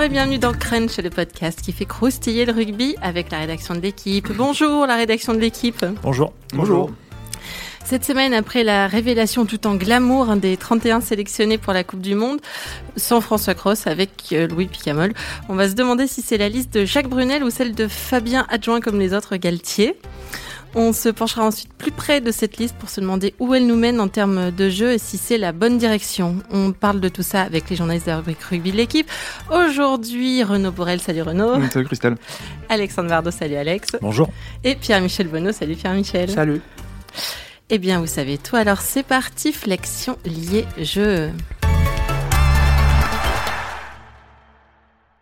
Bonjour et bienvenue dans Crunch, le podcast qui fait croustiller le rugby avec la rédaction de l'équipe. Bonjour la rédaction de l'équipe. Bonjour. Bonjour. Cette semaine, après la révélation tout en glamour des 31 sélectionnés pour la Coupe du Monde, sans François Cross avec euh, Louis Picamol, on va se demander si c'est la liste de Jacques Brunel ou celle de Fabien Adjoint comme les autres Galtier. On se penchera ensuite plus près de cette liste pour se demander où elle nous mène en termes de jeu et si c'est la bonne direction. On parle de tout ça avec les journalistes de la rubrique rugby de l'équipe. Aujourd'hui, Renaud Borel, salut Renaud. Salut Christelle. Alexandre Vardo, salut Alex. Bonjour. Et Pierre-Michel Bonneau, salut Pierre-Michel. Salut. Eh bien, vous savez tout, alors c'est parti, flexion liée jeu.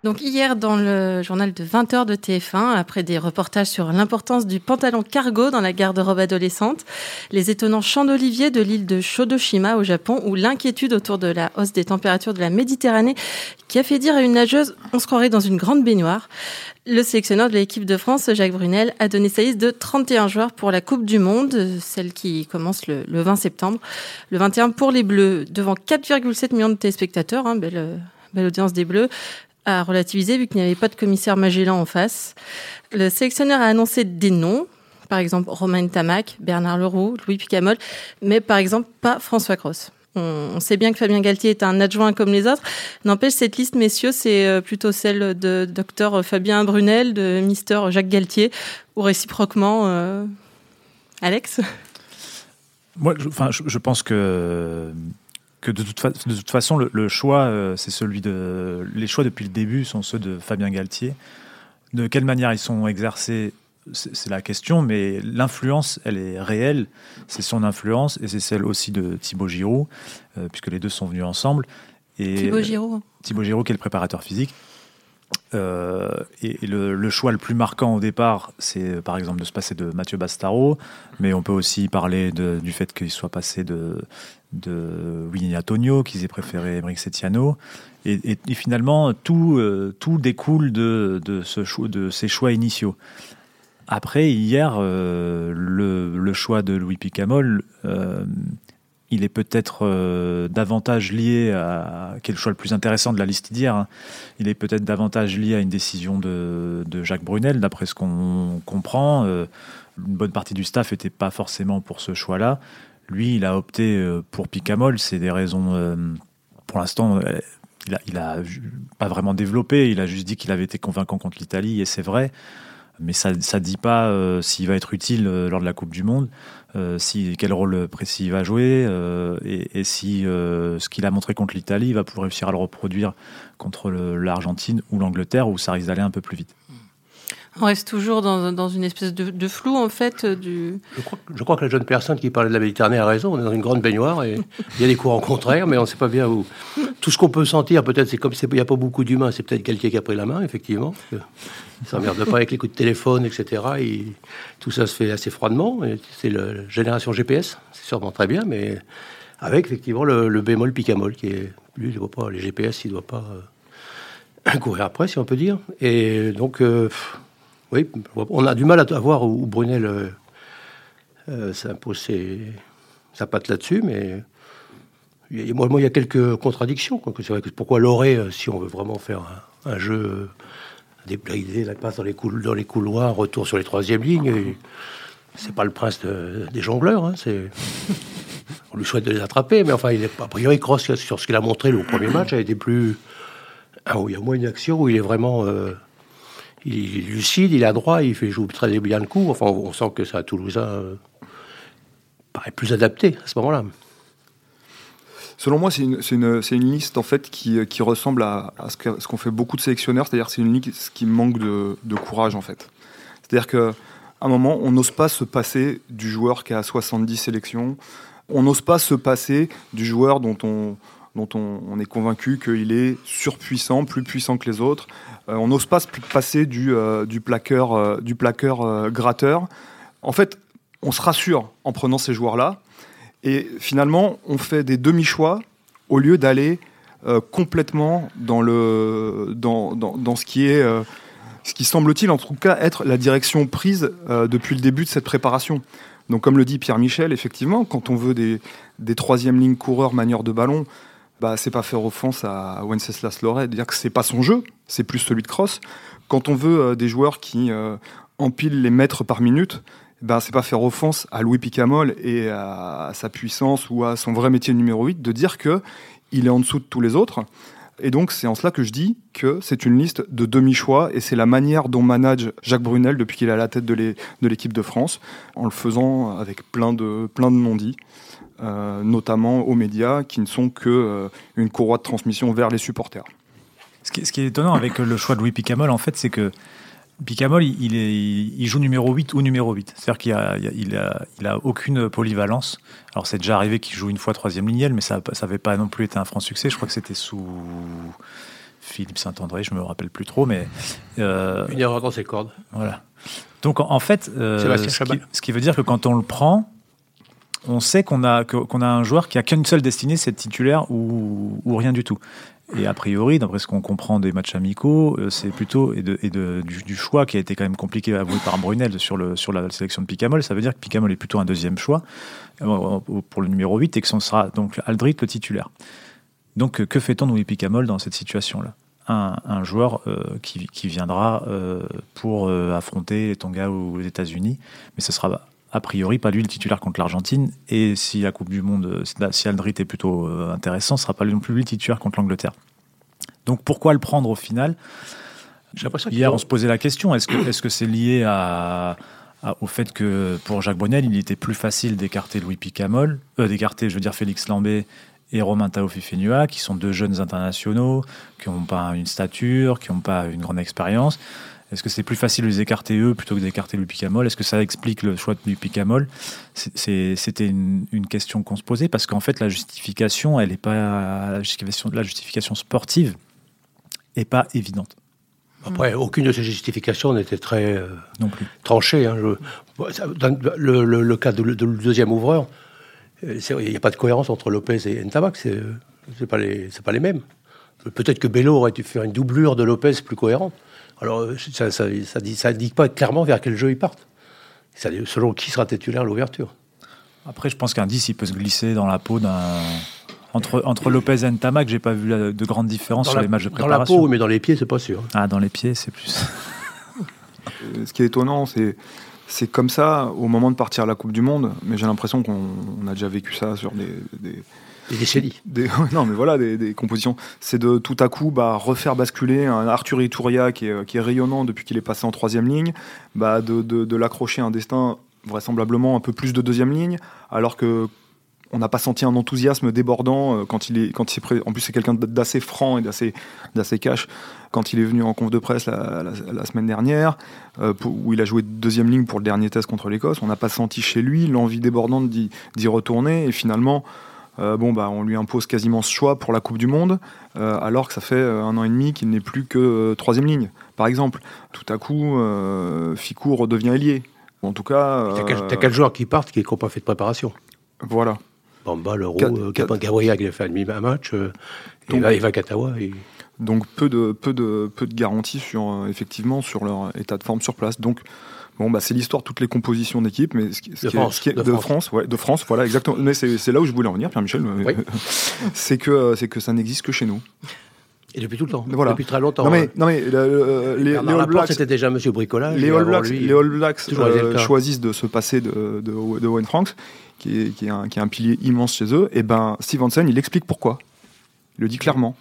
Donc hier, dans le journal de 20h de TF1, après des reportages sur l'importance du pantalon cargo dans la garde-robe adolescente, les étonnants champs d'olivier de l'île de Shodoshima au Japon, ou l'inquiétude autour de la hausse des températures de la Méditerranée qui a fait dire à une nageuse « on se croirait dans une grande baignoire ». Le sélectionneur de l'équipe de France, Jacques Brunel, a donné sa liste de 31 joueurs pour la Coupe du Monde, celle qui commence le, 20 septembre. Le 21 pour les Bleus, devant 4,7 millions de téléspectateurs, hein, belle, belle audience des Bleus à relativiser vu qu'il n'y avait pas de commissaire Magellan en face. Le sélectionneur a annoncé des noms, par exemple Romain Tamac, Bernard Leroux, Louis Picamol, mais par exemple pas François Cross. On sait bien que Fabien Galtier est un adjoint comme les autres. N'empêche, cette liste, messieurs, c'est euh, plutôt celle de docteur Fabien Brunel, de mister Jacques Galtier, ou réciproquement, euh, Alex? Moi, enfin, je pense que que de toute, de toute façon, le, choix, euh, c'est celui de. Les choix depuis le début sont ceux de Fabien Galtier. De quelle manière ils sont exercés, c'est la question, mais l'influence, elle est réelle. C'est son influence et c'est celle aussi de Thibaut Giroud, euh, puisque les deux sont venus ensemble. Et, Thibaut Giroud. Thibaut Giroud, qui est le préparateur physique. Euh, et, le, choix le plus marquant au départ, c'est par exemple de se passer de Mathieu Bastaro, mais on peut aussi parler du fait qu'il soit passé de, de Winnie Antonio, qu'ils aient préféré Emeric Setiano. Et, finalement, tout, euh, tout découle de, de, ce choix, de ces choix initiaux. Après, hier, euh, le, choix de Louis Picamol, il est peut-être euh, davantage lié à, quel choix le plus intéressant de la liste d'hier, hein. il est peut-être davantage lié à une décision de, Jacques Brunel, d'après ce qu'on comprend. Euh, une bonne partie du staff n'était pas forcément pour ce choix-là. Lui, il a opté euh, pour Picamol, c'est des raisons, pour l'instant, il a, il pas vraiment développé, il a juste dit qu'il avait été convaincant contre l'Italie, et c'est vrai mais ça ne dit pas s'il va être utile lors de la Coupe du Monde. Euh, quel rôle précis il va jouer euh, et, si euh, ce qu'il a montré contre l'Italie va pouvoir réussir à le reproduire contre l'Argentine ou l'Angleterre où ça risque d'aller un peu plus vite. On reste toujours dans, une espèce de, flou, en fait. Du... Je, crois, que la jeune personne qui parlait de la Méditerranée a raison. On est dans une grande baignoire et il y a des courants contraires, mais on ne sait pas bien où. Tout ce qu'on peut sentir, peut-être, c'est comme il n'y a pas beaucoup d'humains, c'est peut-être quelqu'un qui a pris la main, effectivement. Il ne s'emmerde pas avec les coups de téléphone, etc. Et tout ça se fait assez froidement. C'est la génération GPS, c'est sûrement très bien, mais avec effectivement le, bémol picamol qui est. Lui, il voit pas, les GPS, il ne doit pas euh, courir après, si on peut dire. Et donc. Euh, oui, on a du mal à voir où, Brunel euh, euh, s'impose sa patte là-dessus, mais moi, il y a quelques contradictions. C'est vrai que pourquoi Loré, euh, si on veut vraiment faire un, jeu déplayé, la passe dans les, dans les couloirs, retour sur les troisièmes lignes, c'est pas le prince des jongleurs. Hein, on lui souhaite de les attraper, mais enfin, il est, a priori, Cross, sur ce qu'il a montré le premier match, a été plus. Ah, il y a moins une action où il est vraiment il est lucide, il est adroit, il fait jouer très bien le coup. On sent que ça, Toulousain euh, paraît plus adapté à ce moment-là. Selon moi, c'est une, liste en fait qui, ressemble à, ce qu'ont fait beaucoup de sélectionneurs, c'est-à-dire c'est une liste qui manque de, courage en fait. C'est-à-dire qu'à un moment, on n'ose pas se passer du joueur qui a 70 sélections, on n'ose pas se passer du joueur dont on, dont on, est convaincu qu'il est surpuissant, plus puissant que les autres. Euh, on n'ose pas passer du, euh, du plaqueur, euh, du plaqueur gratteur. En fait, on se rassure en prenant ces joueurs-là. Et finalement, on fait des demi-choix au lieu d'aller complètement dans, le, dans, dans, ce qui est ce qui semble-t-il en tout cas être la direction prise depuis le début de cette préparation. Donc comme le dit Pierre Michel, effectivement, quand on veut des, des troisième lignes coureurs manieurs de ballon, bah, c'est pas faire offense à Wenceslas Loret, dire que c'est pas son jeu, c'est plus celui de Cross. Quand on veut euh, des joueurs qui euh, empilent les mètres par minute, bah, c'est pas faire offense à Louis Picamol et à, sa puissance ou à son vrai métier numéro 8 de dire que il est en dessous de tous les autres. Et donc, c'est en cela que je dis que c'est une liste de demi-choix et c'est la manière dont manage Jacques Brunel depuis qu'il est à la tête de l'équipe de France, en le faisant avec plein de, plein de non-dits. Euh, notamment aux médias, qui ne sont que euh, une courroie de transmission vers les supporters. Ce qui, est étonnant avec le choix de Louis Picamol, en fait, c'est que Picamol, il, est, il, joue numéro 8 ou numéro 8. C'est-à-dire qu'il a, il a, il a, aucune polyvalence. Alors, c'est déjà arrivé qu'il joue une fois troisième ligne, mais ça n'avait pas non plus été un franc succès. Je crois que c'était sous Philippe Saint-André, je me rappelle plus trop, mais... Euh, une erreur dans ses cordes. Voilà. Donc, en, fait, ce qui veut dire que quand on le prend, on sait qu'on a, qu'on a un joueur qui a qu'une seule destinée, c'est titulaire ou, rien du tout. Et a priori, d'après ce qu'on comprend des matchs amicaux, euh, c'est plutôt et, de, et de, du, choix qui a été quand même compliqué à avouer par Brunel sur, le, sur la sélection de Picamol. Ça veut dire que Picamol est plutôt un deuxième choix euh, pour le numéro 8 et que ce sera donc Aldrit le titulaire. Donc que fait-on de Picamol dans cette situation-là? Un, joueur euh, qui, qui, viendra pour affronter les Tonga ou les États-Unis, mais ce sera a priori pas lui le titulaire contre l'Argentine. Et si la Coupe du Monde, si Aldrit est plutôt euh, intéressant, ce sera pas non plus lui le titulaire contre l'Angleterre. Donc pourquoi le prendre au final? Hier, on se posait la question est-ce que c'est -ce c'est lié à, au fait que pour Jacques Brunel, il était plus facile d'écarter Louis Picamol, euh, d'écarter, je veux dire, Félix Lambé et Romain Taofifenua, qui sont deux jeunes internationaux, qui n'ont pas une stature, qui n'ont pas une grande expérience. Est-ce que c'est plus facile de les écarter eux plutôt que d'écarter le Picamol? Est-ce que ça explique le choix du Picamol? C'était une, question qu'on se posait parce qu'en fait la justification, elle est pas la justification, la justification sportive est pas évidente. Après, aucune de ces justifications n'était très euh, non plus. tranchée. Hein. dans le, le, cas du deuxième ouvreur, euh, il n'y a pas de cohérence entre Lopez et Ntamak. Ce n'est pas, les, pas les mêmes. Peut-être que Bello aurait dû faire une doublure de Lopez plus cohérente. Alors, ça, ça, ça, dit, ça indique pas clairement vers quel jeu ils partent. Ça, selon qui sera titulaire à l'ouverture. Après, je pense qu'un 10, il peut se glisser dans la peau d'un. Entre, entre Lopez et Ntamak, j'ai pas vu de grande différence sur les matchs de préparation. Dans la peau, mais dans les pieds, c'est pas sûr. Ah, dans les pieds, c'est plus. Euh, ce qui est étonnant, c'est c'est comme ça au moment de partir à la Coupe du Monde, mais j'ai l'impression qu'on a déjà vécu ça sur des, des, des non, mais voilà, des, compositions. C'est de tout à coup bah, refaire basculer un Arthur Itouria qui est, qui est rayonnant depuis qu'il est passé en troisième ligne, bah, de, l'accrocher un destin vraisemblablement un peu plus de deuxième ligne, alors que on n'a pas senti un enthousiasme débordant euh, quand il est quand il est en plus c'est quelqu'un d'assez franc et d'assez d'assez cash. Quand il est venu en conf de presse la, la, semaine dernière euh, où il a joué deuxième ligne pour le dernier test contre l'Écosse on n'a pas senti chez lui l'envie débordante d'y retourner. Et finalement euh, bon, bah, on lui impose quasiment ce choix pour la Coupe du Monde, euh, alors que ça fait euh, un an et demi qu'il n'est plus que troisième ligne, par exemple. Tout à coup, Ficou redevient ailier. En tout cas. T'as quatre joueurs qui partent qui n'ont pas fait de préparation? Voilà. Bamba, Leroux, Gabriel qui a fait un match, donc, Eva Katawa. Donc peu de, peu, de, peu de garanties sur, effectivement sur leur état de forme sur place. Donc Bon, bah, c'est l'histoire de toutes les compositions d'équipe, mais ce qui, de, France, de, France. ouais, de France, voilà, exactement. Mais c'est là où je voulais en venir, Pierre-Michel. c'est que, c'est que ça n'existe que chez nous. Et depuis tout le temps. Voilà. Depuis très longtemps. Non mais, non mais les, All Blacks, c'était déjà Monsieur Bricolage. Les All Blacks, les All Blacks euh, choisissent de se passer de, de, Wayne Franks, qui est, qui, est un, qui est un pilier immense chez eux. Et ben, Steve Hansen, il explique pourquoi. Il le dit clairement.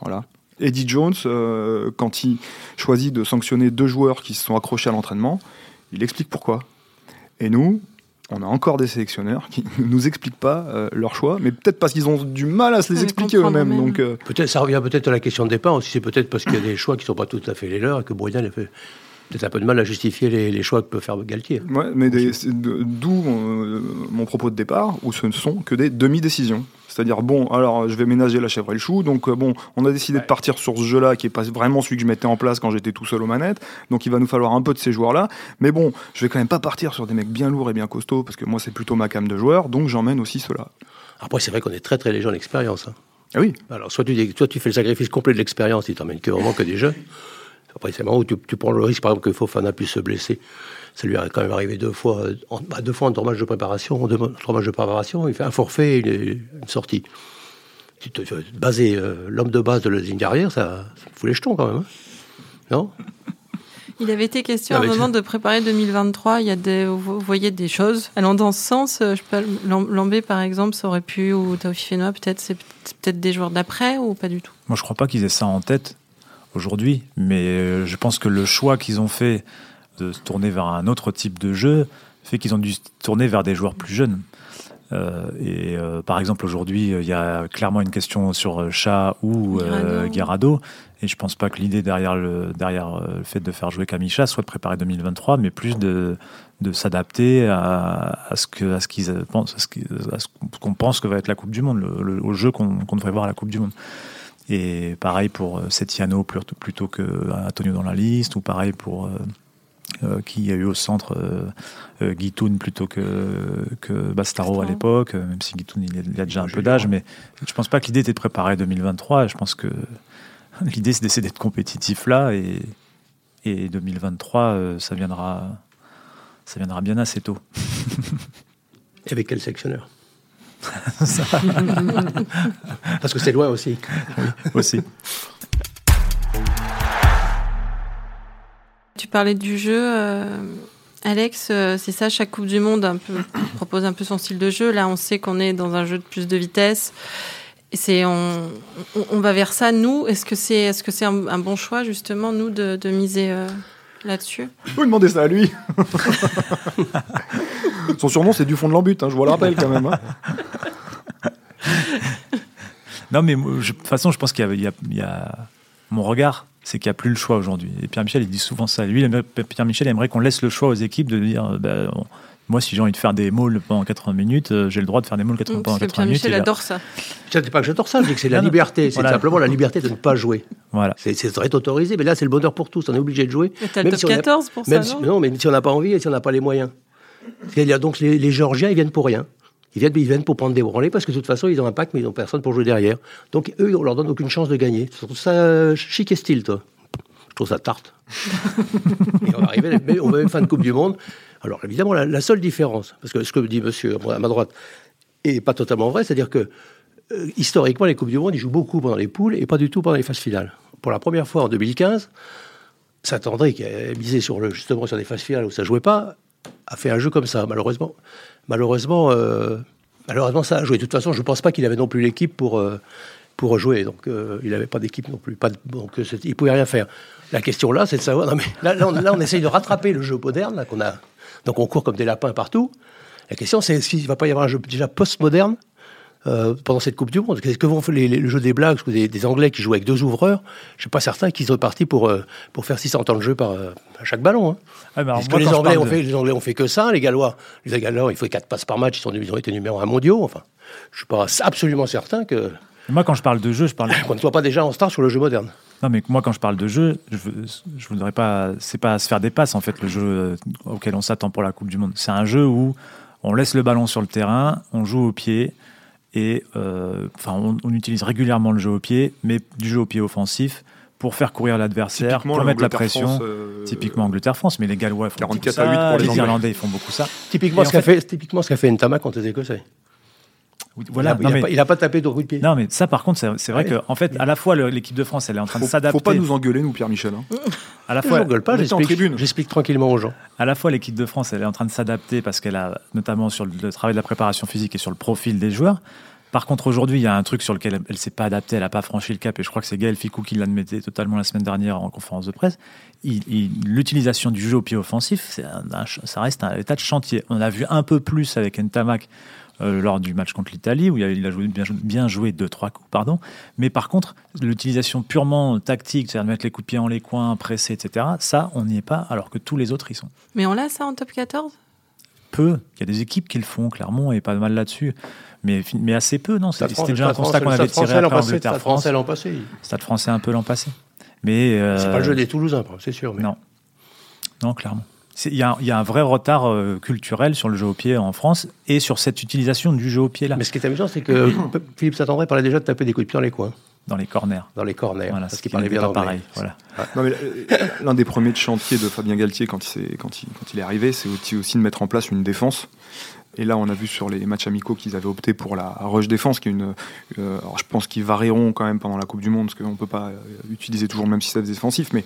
Voilà. Eddie Jones, euh, quand il choisit de sanctionner deux joueurs qui se sont accrochés à l'entraînement, il explique pourquoi. Et nous, on a encore des sélectionneurs qui ne nous expliquent pas euh, leur choix, mais peut-être parce qu'ils ont du mal à se les expliquer eux-mêmes. Donc, euh, peut-être ça revient peut-être à la question de départ aussi. C'est peut-être parce qu'il y a des choix qui ne sont pas tout à fait les leurs et que Brunel a fait peut-être un peu de mal à justifier les, choix que peut faire Galtier. Ouais, mais d'où mon, mon, propos de départ, où ce ne sont que des demi-décisions. C'est-à-dire, bon, alors je vais ménager la chèvre et le chou. Donc, euh, bon, on a décidé de partir sur ce jeu-là qui est pas vraiment celui que je mettais en place quand j'étais tout seul aux manettes. Donc, il va nous falloir un peu de ces joueurs-là. Mais bon, je vais quand même pas partir sur des mecs bien lourds et bien costauds parce que moi, c'est plutôt ma cam de joueurs. Donc, j'emmène aussi ceux-là. Après, c'est vrai qu'on est très très léger en expérience. Hein. Ah oui. Alors, soit tu, soit tu fais le sacrifice complet de l'expérience, tu t'emmènes que vraiment que des jeunes. Après, c'est marrant où tu, prends le risque, par exemple, que Fofana puisse se blesser. Ça lui a quand même arrivé deux fois, en, bah, deux fois en trois matchs de préparation, en deux, trois matchs de préparation. Il fait un forfait et une sortie tu te, baser euh, l'homme de base de la ligne d'arrière, ça, ça fout les jetons quand même. hein. non? Il avait été question à un moment de préparer 2023. Il y a des, vous voyez des choses allant dans ce sens. euh, Je sais Lambé par exemple, ça aurait pu ou Taofi Fenois peut-être. C'est c'est peut-être des joueurs d'après ou pas du tout? Moi, je crois pas qu'ils aient ça en tête aujourd'hui, mais euh, je pense que le choix qu'ils ont fait de se tourner vers un autre type de jeu fait qu'ils ont dû se tourner vers des joueurs plus jeunes. Euh, et euh, par exemple, aujourd'hui, il y a clairement une question sur Chat ou. Guirado. Et je pense pas que l'idée derrière, le, derrière le fait de faire jouer Kamisha soit de préparer 2023, mais plus de, de s'adapter à, à ce que à ce qu'ils pensent, à ce qu'on pense que va être la Coupe du Monde, le, le- au jeu qu'on qu'on devrait voir à la Coupe du Monde. Et pareil pour euh, Setiano plutôt, que Antonio dans la liste, ou pareil pour euh, euh, qui a eu au centre euh, euh, Guitoun plutôt que, que Bastaro à l'époque, euh, même si Guitoun il, a- il a déjà un peu d'âge, mais je pense pas que l'idée était de préparer 2023. et Je pense que l'idée c'est d'essayer d'être compétitif là et, et 2023 euh, ça viendra ça viendra bien assez tôt. Et avec quel sectionneur Parce que c'est loin aussi. aussi. Tu parlais du jeu, euh, Alex. euh, c'est ça, chaque Coupe du Monde un peu, propose un peu son style de jeu. Là, on sait qu'on est dans un jeu de plus de vitesse. Et c'est on, on, on va vers ça. Nous, est-ce que c'est est-ce que c'est un, un bon choix justement nous de, de miser euh, là-dessus? Vous demandez ça à lui. Son surnom, c'est du fond de l'embut, hein, je vous le rappelle quand même. hein. Non, mais je- de toute façon, je pense qu'il y a, il y a- il y a- mon regard, c'est qu'il n'y a plus le choix aujourd'hui. Et Pierre-Michel, il dit souvent ça. Lui, il aimerait- Pierre-Michel aimerait qu'on laisse le choix aux équipes de dire, euh, bah, on- moi, si j'ai envie de faire des mauls pendant 80 minutes, euh, j'ai le droit de faire des mauls 80 pendant Parce que 80 minutes. Pierre-Michel et là- adore ça. Je ne dis pas que j'adore ça, je dis que c'est la liberté. C'est Voilà. simplement la liberté de ne pas jouer. Voilà. C'est très autorisé, mais là, c'est le bonheur pour tous. On est obligé de jouer. Et T'as le Même top si on a- 14 pour ça, Même si, non non, mais si on n'a pas envie et si on n'a pas les moyens. Donc, les, les Géorgiens, ils viennent pour rien. Ils viennent, ils viennent pour prendre des branlées parce que de toute façon, ils ont un pack, mais ils n'ont personne pour jouer derrière. Donc, eux, on leur donne aucune chance de gagner. Je trouve ça euh, chic et style, toi. Je trouve ça tarte. et on va arriver mais on va même fin de Coupe du Monde. Alors, évidemment, la, la seule différence, parce que ce que dit monsieur à ma droite est pas totalement vrai, c'est-à-dire que euh, historiquement, les Coupes du Monde, ils jouent beaucoup pendant les poules et pas du tout pendant les phases finales. Pour la première fois en 2015, Saint-André, qui a misé sur le, justement sur des phases finales où ça jouait pas, a fait un jeu comme ça. Malheureusement, malheureusement, euh, malheureusement, ça a joué. De toute façon, je ne pense pas qu'il avait non plus l'équipe pour, euh, pour jouer. Donc, euh, il n'avait pas d'équipe non plus. Pas donc, il pouvait rien faire. La question là, c'est de savoir. Non, mais là, on, là, on essaye de rattraper le jeu moderne qu'on a. Donc, on court comme des lapins partout. La question, c'est qu'il ne va pas y avoir un jeu déjà post-moderne euh, pendant cette Coupe du Monde. Qu'est-ce que vont faire les, les- le jeu des blagues, parce que des, des Anglais qui jouent avec deux ouvreurs Je suis pas certain qu'ils soient partis pour, euh, pour faire 600 temps de jeu par, euh, à chaque ballon. hein. Ah, Parce que les Anglais, ont de- fait, les Anglais ont fait que ça, les Gallois, les Gallois, il faut 4 passes par match, ils, sont, ils ont été numéro un mondiaux. Enfin, je suis pas absolument certain que Moi, quand je parle de jeu, je parle. qu'on ne soit pas déjà en star sur le jeu moderne. Non, mais moi, quand je parle de jeu, je, je voudrais pas. C'est pas se faire des passes, en fait, le jeu auquel on s'attend pour la Coupe du Monde. C'est un jeu où on laisse le ballon sur le terrain, on joue au pied, et euh, enfin, on, on utilise régulièrement le jeu au pied, mais du jeu au pied offensif pour faire courir l'adversaire, pour mettre la pression. euh, Typiquement Angleterre-France, mais les Gallois font 44 beaucoup ça, à 8 pour les. Irlandais ils font beaucoup ça. Typiquement, Et ce en qu'a fait, typiquement ce qu'a fait Ntama contre les Écossais. Voilà, il n'a mais, pas, il a pas tapé de coup de pied. non, mais ça, par contre, c'est vrai Ouais. que, en fait, à la fois l'équipe de France, elle est en train de s'adapter. faut pas nous engueuler, nous, Pierre-Michel. hein. À la Je fois, n'engueule pas, j'explique, tranquillement aux gens. à la fois l'équipe de France, elle est en train de s'adapter parce qu'elle a notamment sur le travail de la préparation physique et sur le profil des joueurs. Par contre, aujourd'hui, il y a un truc sur lequel elle, elle s'est pas adaptée, elle n'a pas franchi le cap, et je crois que c'est Gaël Ficou qui l'admettait totalement la semaine dernière en conférence de presse. Il- il- L'utilisation du jeu au pied offensif, un- un ça reste un état de chantier. On a vu un peu plus avec Ntamak euh, lors du match contre l'Italie, où il a, joué, bien, jou- bien joué deux, trois coups, pardon. Mais par contre, l'utilisation purement tactique, c'est-à-dire de mettre les coups de pied en les coins, presser, etc., ça, on n'y est pas, alors que tous les autres y sont Mais on l'a ça en top 14 peu. Il y a des équipes qui le font, Clermont est pas mal là-dessus. Mais, mais assez peu, non C'était déjà un constat qu'on avait tiré après passé, Stade Angleterre-France. français l'an passé. Stade français un peu l'an passé. Mais euh, C'est pas le jeu des Toulousains, c'est sûr. Mais... Non. Non, clairement. Il y, a un- il y a un vrai retard euh, culturel sur le jeu au pied en France et sur cette utilisation du jeu au pied là, Mais ce qui est amusant, c'est que Philippe Saint-André parlait déjà de taper des coups de pied dans les coins, dans les corners. dans les corners, Voilà, parce ce qu'il qui parlait bien pareil. Voilà. Mais euh, l'un des premiers de chantier de Fabien Galtier quand il, s'est- quand il, quand il est arrivé, c'est aussi, aussi de mettre en place une défense Et là, on a vu sur les matchs amicaux qu'ils avaient opté pour la rush défense, qui est une. euh, je pense qu'ils varieront quand même pendant la Coupe du Monde, parce qu'on ne peut pas euh, utiliser toujours le même système défensif, mais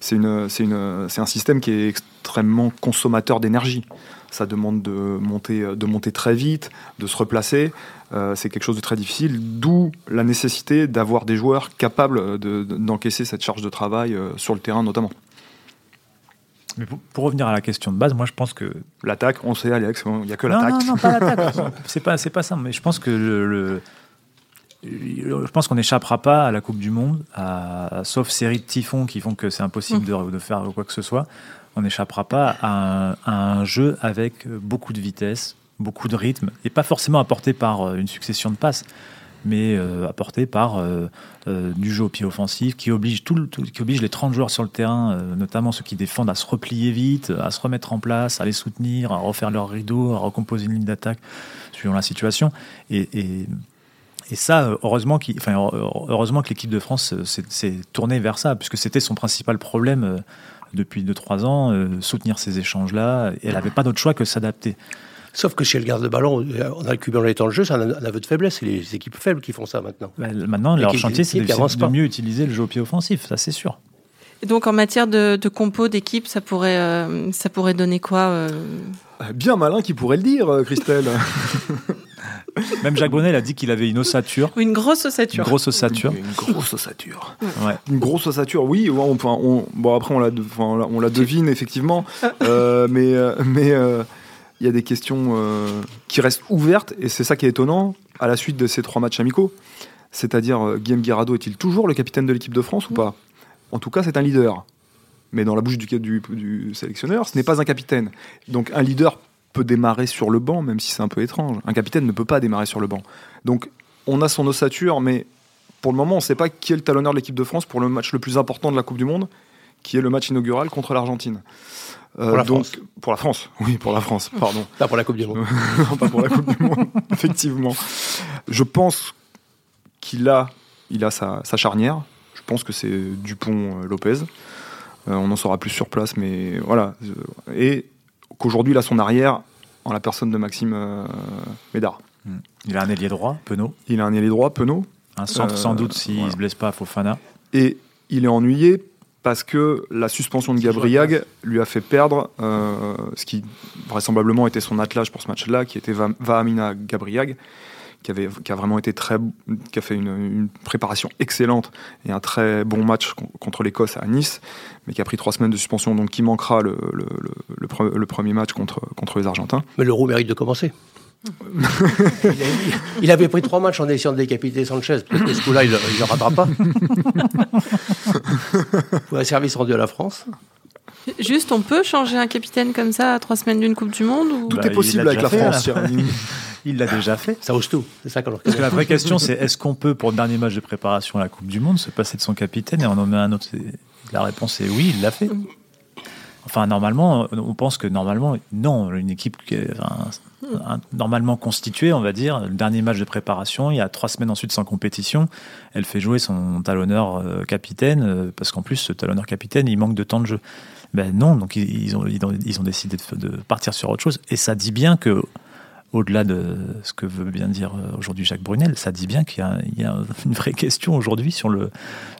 c'est c'est un système qui est extrêmement consommateur d'énergie. Ça demande de monter, de monter très vite, de se replacer. Euh, c'est quelque chose de très difficile, d'où la nécessité d'avoir des joueurs capables de- de- d'encaisser cette charge de travail euh, sur le terrain notamment. Mais pour, pour revenir à la question de base, moi je pense que L'attaque, on sait Alex, il n'y a que non, l'attaque. non, non, pas l'attaque. c'est pas, c'est pas ça. Mais je pense que le, le- je pense qu'on n'échappera pas à la Coupe du Monde, à- sauf série de typhons qui font que c'est impossible de, de faire quoi que ce soit. On n'échappera pas à un, à un jeu avec beaucoup de vitesse, beaucoup de rythme, et pas forcément apporté par euh, une succession de passes, mais euh, apporté par euh, euh, du jeu au pied offensif qui oblige, tout qui oblige les 30 joueurs sur le terrain, euh, notamment ceux qui défendent, à se replier vite, à se remettre en place, à les soutenir, à refaire leur rideau, à recomposer une ligne d'attaque suivant la situation. Et, ça, heureusement, heureusement que l'équipe de France s'est- tournée vers ça, puisque c'était son principal problème depuis 2-3 ans, soutenir ces échanges-là. Elle n'avait pas d'autre choix que s'adapter. Sauf que chez le garde de ballon, euh, on a cumulé les temps de jeu, c'est un, un aveu de faiblesse. C'est les équipes faibles qui font ça maintenant. Bah, Maintenant, leur chantier, c'est de, de pas. mieux utiliser le jeu au pied offensif, ça c'est sûr. Et donc en matière de, de compo d'équipe, ça pourrait, euh, ça pourrait donner quoi euh Bien malin qui pourrait le dire, Christelle. Même Jacques Brunel a dit qu'il avait une ossature, une grosse une ossature grosse ossature. Une grosse ossature. Ouais. Une grosse ossature, oui. on, on- bon, après, on la, on la- devine, effectivement. Euh, mais mais euh, il y a des questions euh, qui restent ouvertes, et c'est ça qui est étonnant, à la suite de ces trois matchs amicaux. C'est-à-dire, euh, Guillaume Guirado est-il toujours le capitaine de l'équipe de France ou pas? En tout cas, c'est un leader. Mais dans la bouche du, du, du sélectionneur, ce n'est pas un capitaine. Donc, un leader peut démarrer sur le banc, même si c'est un peu étrange. Un capitaine ne peut pas démarrer sur le banc. Donc, on a son ossature, mais pour le moment, on ne sait pas qui est le talonneur de l'équipe de France pour le match le plus important de la Coupe du Monde, qui est le match inaugural contre l'Argentine. Euh, Pour la donc, France. Pour la France, oui, pour la France, pardon. Là, pour la Coupe du Monde. non, pas pour la Coupe du Monde, effectivement. Je pense qu'il a, il a sa, sa charnière. Je pense que c'est Dupont-Lopez. Euh, on en saura plus sur place, mais voilà. Euh, Et qu'aujourd'hui, il a son arrière en la personne de Maxime euh, Médard. Il a un ailier droit, Penaud. Il a un ailier droit, Penaud, Un centre Euh, sans doute s'il ne se blesse pas Fofana. et il est ennuyé parce que la suspension de Gabriag lui a fait perdre euh, ce qui vraisemblablement était son attelage pour ce match-là, qui était Va- Vahamina Gabriag, qui, avait, qui a vraiment été très, qui a fait une, une préparation excellente et un très bon match con- contre l'Écosse à Nice, mais qui a pris trois semaines de suspension, donc qui manquera le, le- le- le pre- le premier match contre, contre les Argentins. Mais le roux mérite de commencer. Il, avait pris trois matchs en essayant de décapiter Sanchez. Peut-être que ce coup-là, il ne le ratera pas. Pour un service rendu à la France. Juste, on peut changer un capitaine comme ça à trois semaines d'une Coupe du Monde ou... Tout Bah, est possible avec la fait, France. Il l'a déjà fait. Ça ose tout. C'est ça qu'on Parce que la vraie question, c'est est-ce qu'on peut, pour le dernier match de préparation à la Coupe du Monde, se passer de son capitaine et en nommer un autre? La réponse est oui, il l'a fait. Enfin, normalement, on pense que normalement, non, une équipe qui est, normalement constituée, on va dire, le dernier match de préparation, il y a trois semaines ensuite sans compétition, elle fait jouer son talonneur euh, capitaine, euh, parce qu'en plus, ce talonneur capitaine, il manque de temps de jeu. Ben non, donc ils, ont, décidé de partir sur autre chose, et ça dit bien que au-delà de ce que veut bien dire euh, aujourd'hui Jacques Brunel, ça dit bien qu'il y a, il y a une vraie question aujourd'hui sur, le,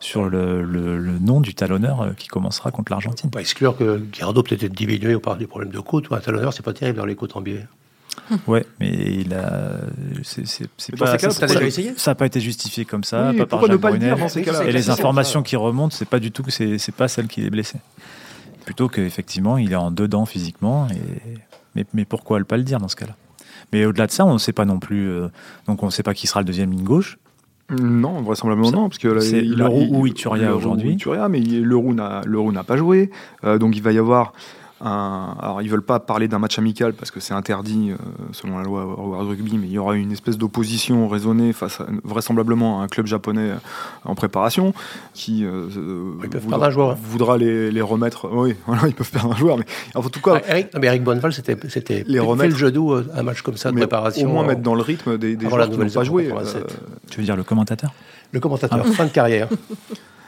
sur le, le- le nom du talonneur euh, qui commencera contre l'Argentine. On peut pas exclure que Guirado peut être diminué par des problèmes de côte. ou Un talonneur, c'est pas terrible dans les côtes en biais. Ouais, mais il a. C'est, c'est, c'est Mais dans pas, ces cas-là, ça- t'as ça- déjà essayé ça n'a pas été justifié comme ça, Oui, pas par Jacques pas le dire Brunel. dans ces cas-là? Et les informations ça. qui remontent, c'est pas du tout que c'est, c'est pas celle qui est blessée. Plutôt qu'effectivement, il est en dedans physiquement. Et... Mais, mais pourquoi ne pas le dire dans ce cas-là? Mais au-delà de ça, on ne sait pas non plus. euh, Donc on ne sait pas qui sera le deuxième ligne gauche. Non, vraisemblablement Ça- non, parce que là, c'est Leroux il- ou Ituria aujourd'hui. ou Ituria, mais Leroux n'a pas joué, Euh, donc il va y avoir un. Alors ils veulent pas parler d'un match amical parce que c'est interdit euh, selon la loi World Rugby, mais il y aura une espèce d'opposition raisonnée face à, vraisemblablement à un club japonais euh, en préparation qui euh, Ils peuvent voudra, perdre un joueur. voudra les, les remettre. Oui, voilà, ils peuvent perdre un joueur, mais en tout cas. Ah, Eric, non, mais Eric Bonneval, c'était, c'était Les fait remettre. le genou, euh, un match comme ça de mais préparation. au moins en- mettre dans le rythme des, des avant la joueurs qui n'ont nouvelle pas saison joué. 87. Euh, Tu veux dire le commentateur? Le commentateur, fin de carrière.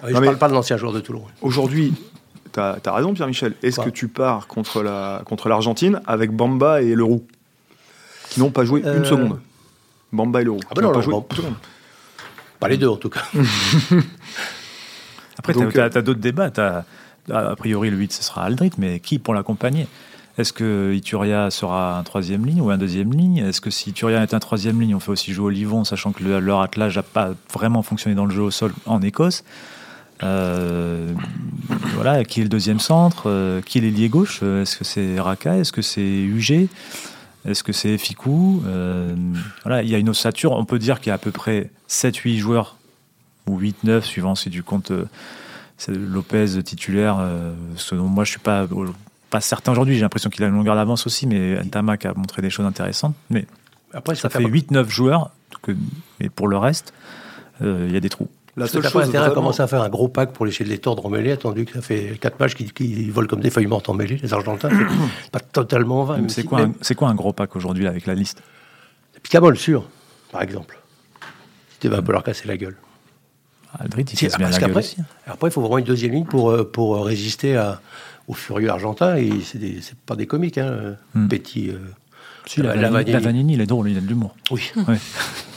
Ah je ne mais- parle pas de l'ancien joueur de Toulon. Aujourd'hui, tu as, raison, Pierre-Michel. Est-ce que tu pars contre la contre l'Argentine avec Bamba et Leroux qui n'ont pas joué Euh, une seconde? Bamba et Leroux. Ah bah n'ont non, pas non, joué bon. une seconde. Pas les deux en tout cas. Après, tu as, euh, d'autres débats. A priori, le 8, ce sera Aldrit, mais qui pour l'accompagner? Est-ce que Ituria sera un troisième ligne ou un deuxième ligne? Est-ce que si Ituria est un troisième ligne, on fait aussi jouer Olivon, sachant que le- leur attelage n'a pas vraiment fonctionné dans le jeu au sol en Écosse? Euh, voilà, qui est le deuxième centre Euh, Qui est l'ailier gauche Euh, Est-ce que c'est Raka Est-ce que c'est UG Est-ce que c'est Fikou Euh, Voilà, il y a une ossature. On peut dire qu'il y a à peu près 7-8 joueurs ou 8-9, suivant si tu comptes euh, Lopez titulaire. euh, selon moi, je suis pas, pas certain aujourd'hui. J'ai l'impression qu'il a une longueur d'avance aussi, mais Ntamak a montré des choses intéressantes. Mais Après, ça fait 8-9 joueurs. Que, mais pour le reste, euh, il y a des trous. La seule chose intérêt à vraiment- commencer à faire un gros pack pour essayer de les tordre en mêlée, attendu que ça fait 4 matchs qui, qui volent comme des feuilles mortes en mêlée, les Argentins. c'est pas totalement vain. même C'est si- quoi, un- même- c'est quoi un gros pack aujourd'hui avec la liste? Picamol, sûr, par exemple. Si tu vas un peu leur casser la gueule. Aldrit, il Si, casse bien la gueule aussi. hein. après, il faut vraiment une deuxième ligne pour, euh, pour résister à, aux furieux argentins. Et c'est pas des comiques, hein. Hmm. Petit. euh, Si, la, Vanini, Vanini. la Vanini, il est drôle, il a de l'humour. oui. Ouais.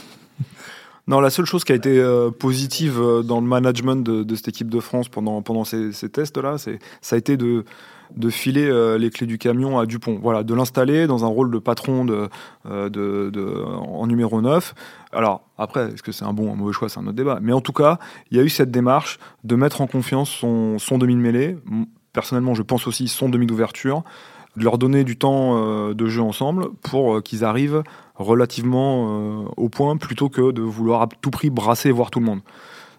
Non, la seule chose qui a été euh, positive euh, dans le management de, cette équipe de France pendant, pendant ces, tests-là, ça a été de, de filer euh, les clés du camion à Dupont. Voilà, de l'installer dans un rôle de patron en numéro 9. Alors, après, est-ce que c'est un bon ou un mauvais choix C'est un autre débat. Mais en tout cas, il y a eu cette démarche de mettre en confiance son, son demi de mêlée. M- Personnellement, je pense aussi son demi d'ouverture de leur donner du temps de jeu ensemble pour qu'ils arrivent relativement euh, au point plutôt que de vouloir à tout prix brasser et voir tout le monde.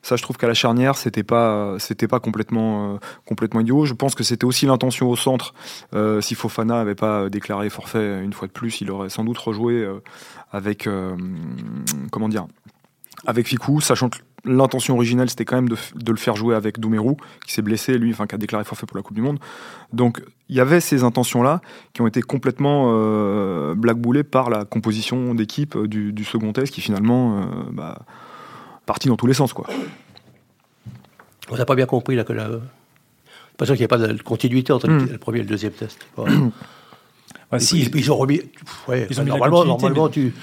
Ça, je trouve qu'à la charnière, c'était pas, pas complètement, euh, complètement idiot. Je pense que c'était aussi l'intention au centre. Euh, si Fofana avait pas déclaré forfait une fois de plus, il aurait sans doute rejoué avec, comment avec Fikou, sachant que l'intention originelle, c'était quand même de, le faire jouer avec Doumerou, qui s'est blessé, lui, enfin, qui a déclaré forfait pour la Coupe du Monde. Donc, il y avait ces intentions-là qui ont été complètement euh, blackboulées par la composition d'équipe euh, du, du second test, qui finalement, euh, bah, partit dans tous les sens, quoi. On n'a pas bien compris là que la. Pas sûr qu'il n'y a pas de continuité entre le- Hmm. le premier et le deuxième test. Et si, puis, ils ont remis. Ouais, Ils ont normalement, normalement tu,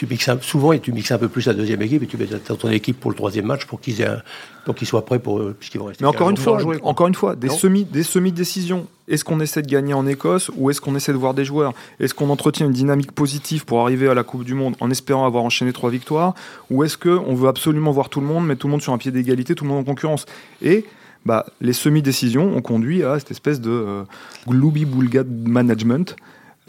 tu mixes un- souvent et tu mixes un peu plus la deuxième équipe et tu mets dans ton équipe pour le troisième match pour qu'ils aient un- pour qu'ils soient prêts pour euh, puisqu'ils vont rester. Mais encore 15 une fois, jouer, encore une fois, des Non. semis, des semis de décision. Est-ce qu'on essaie de gagner en Écosse ou est-ce qu'on essaie de voir des joueurs? Est-ce qu'on entretient une dynamique positive pour arriver à la Coupe du Monde en espérant avoir enchaîné trois victoires? Ou est-ce que on veut absolument voir tout le monde, mettre tout le monde sur un pied d'égalité, tout le monde en concurrence? Et bah, les semi-décisions ont conduit à cette espèce de euh, gloubi-boulga management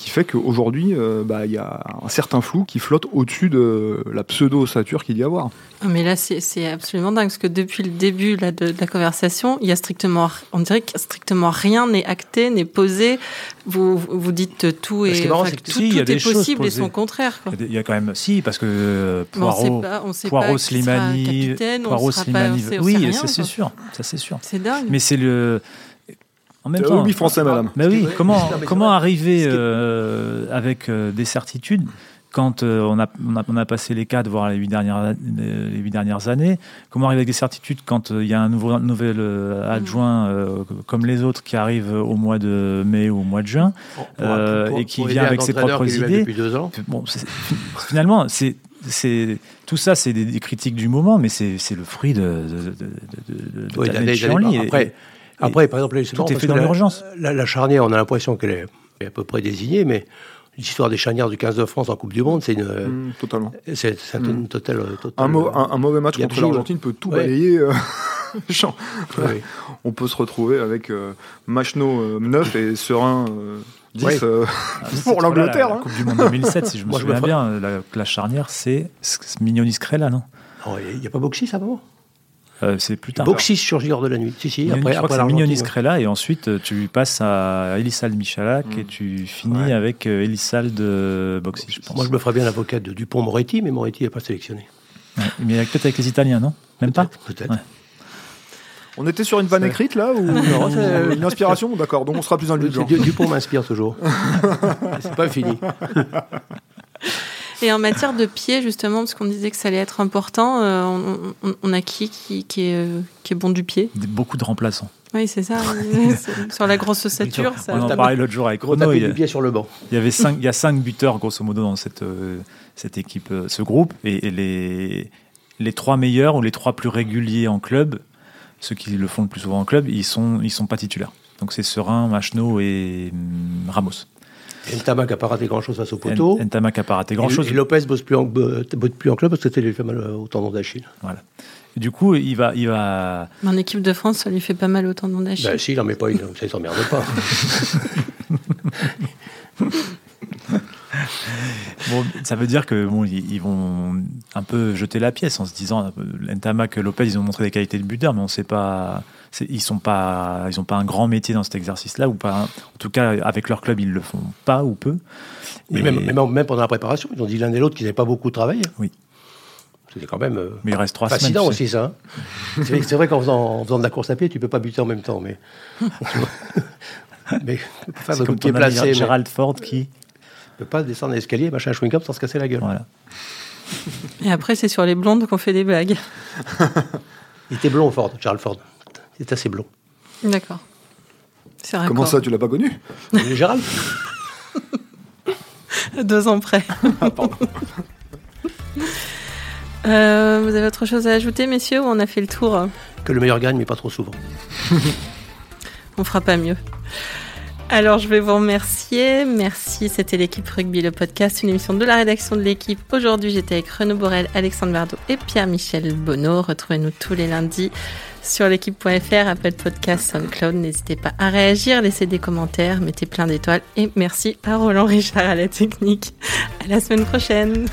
qui fait qu'aujourd'hui, euh, bah, il y a un certain flou qui flotte au-dessus de la pseudo-ossature qu'il y a à avoir. Ah, Mais là, c'est absolument dingue, parce que depuis le début là, de, de la conversation, il y a strictement, on dirait que strictement rien n'est acté, n'est posé. Vous, vous dites tout et est marrant, enfin, tout, si, il y a tout des est possible et son contraire. Quoi. il y a quand même. Si, parce que Poirot, Poirot, Slimani, Poirot, Slimani. oui, ça c'est sûr, ça c'est sûr. C'est dingue. Mais c'est le. En même C'est temps. rugby français, madame. Mais oui, comment, comment arriver euh, avec euh, des certitudes quand euh, on, a, on, a, on a passé les quatre, voire les huit dernières, les huit dernières années? Comment arriver avec des certitudes quand euh, il y a un nouveau, nouvel euh, adjoint euh, comme les autres qui arrive au mois de mai ou au mois de juin Pour- pour- euh, pour- et qui vient avec ses propres idées? depuis deux ans. Bon, c'est- finalement, c'est, c'est, tout ça, c'est des, des critiques du moment, mais c'est, c'est le fruit de, de, de, de, de- Oui, d'années d'années, de Chianli. d'années. Et- Après, après, par exemple, c'est tout est fait dans la- l'urgence. La, la charnière, on a l'impression qu'elle est, est à peu près désignée, mais l'histoire des charnières du 15 de France en Coupe du Monde, c'est une, Mm, totalement. c'est, une totale, totale- Un, mau- un- un mauvais match contre l'Argentine peut tout Ouais. balayer. euh. On peut se retrouver avec euh, Machno euh, 9 et Serein euh, 10 Ouais. euh, Ah, pour l'Angleterre. La, hein. Coupe du Monde 2007, si je me Moi, je me souviens bien, la, la charnière, c'est c'est Mignonis Crella, non? Non, Il n'y a pas à un moment? Euh, C'est plus tard. Boxis sur Gigor de la nuit. Si, si, après, je crois que après c'est Mignonis. Crella et ensuite euh, tu passes à Elisal Michalak Mm. et tu finis Ouais. avec euh, Elisal de Boxy, je pense. Moi, je me ferais bien l'avocat de Dupont-Moretti, mais Moretti n'est pas sélectionné. Ouais, Mais peut-être avec les Italiens, non? Même pas? Peut-être, Peut-être. Ouais. On était sur une vanne C'est- écrite là ou Non, c'est- une inspiration D'accord, donc on sera plus du- Dupont m'inspire toujours. c'est pas fini. Et en matière de pied, justement, parce qu'on disait que ça allait être important, euh, on, on- on a qui qui, qui est, euh, qui est bon du pied? Beaucoup de remplaçants. Oui, c'est ça. Sur la grosse ossature, ça. On en parlait l'autre jour avec Renaud. Il y, du a, pied sur le banc. il y avait cinq, il y a cinq buteurs grosso modo dans cette, euh, cette équipe, euh, ce groupe, et, et les, les trois meilleurs ou les trois plus réguliers en club, ceux qui le font le plus souvent en club, ils sont, ils sont pas titulaires. Donc c'est Serein, Machno et hum, Ramos. Ntama qui n'a pas raté grand-chose face au poteau. Ntamak a pas raté grand Et- chose. Et Lopez bosse plus en, bosse plus en club parce que c'était lui fait mal au tendon d'Achille. Voilà. Du coup, il va, il va, En équipe de France, ça lui fait pas mal au tendon d'Achille. Ben, si, il n'en met pas une, donc ça ne s'emmerde pas. Bon, ça veut dire que bon, ils, ils vont un peu jeter la pièce en se disant Ntamak, Lopez, ils ont montré des qualités de buteur, mais on sait pas. Ils sont pas, ils ont pas un grand métier dans cet exercice-là ou pas. En tout cas, avec leur club, ils le font pas ou peu. Mais Et- même, même, même pendant la préparation, ils ont dit l'un et l'autre qu'ils n'avaient pas beaucoup travaillé. Oui. C'était quand même euh, mais il reste trois fascinant semaines. tu sais. aussi, ça. hein. C'est vrai, vrai qu'en faisant, de la course à pied, tu peux pas buter en même temps, mais. mais faire le comme ton placé, mais Gérald Ford qui. Tu peux pas descendre l'escalier, machin, chewing gum sans se casser la gueule. Voilà. Et après, c'est sur les blondes qu'on fait des blagues. Il était blond, Ford, Charles Ford. Il est assez blond. D'accord. Comment ça, tu l'as pas connu Et Gérald Deux ans près. Euh, vous avez autre chose à ajouter, messieurs, ou on a fait le tour? Que le meilleur gagne, mais pas trop souvent. On fera pas mieux. Alors, je vais vous remercier. Merci. C'était l'équipe Rugby, le podcast, une émission de la rédaction de l'équipe. Aujourd'hui, j'étais avec Renaud Borel, Alexandre Bardot et Pierre-Michel Bonneau. Retrouvez-nous tous les lundis sur l'équipe.fr, Apple Podcast, SoundCloud. N'hésitez pas à réagir, laissez des commentaires, mettez plein d'étoiles. Et merci à Roland Richard à la technique. À la semaine prochaine.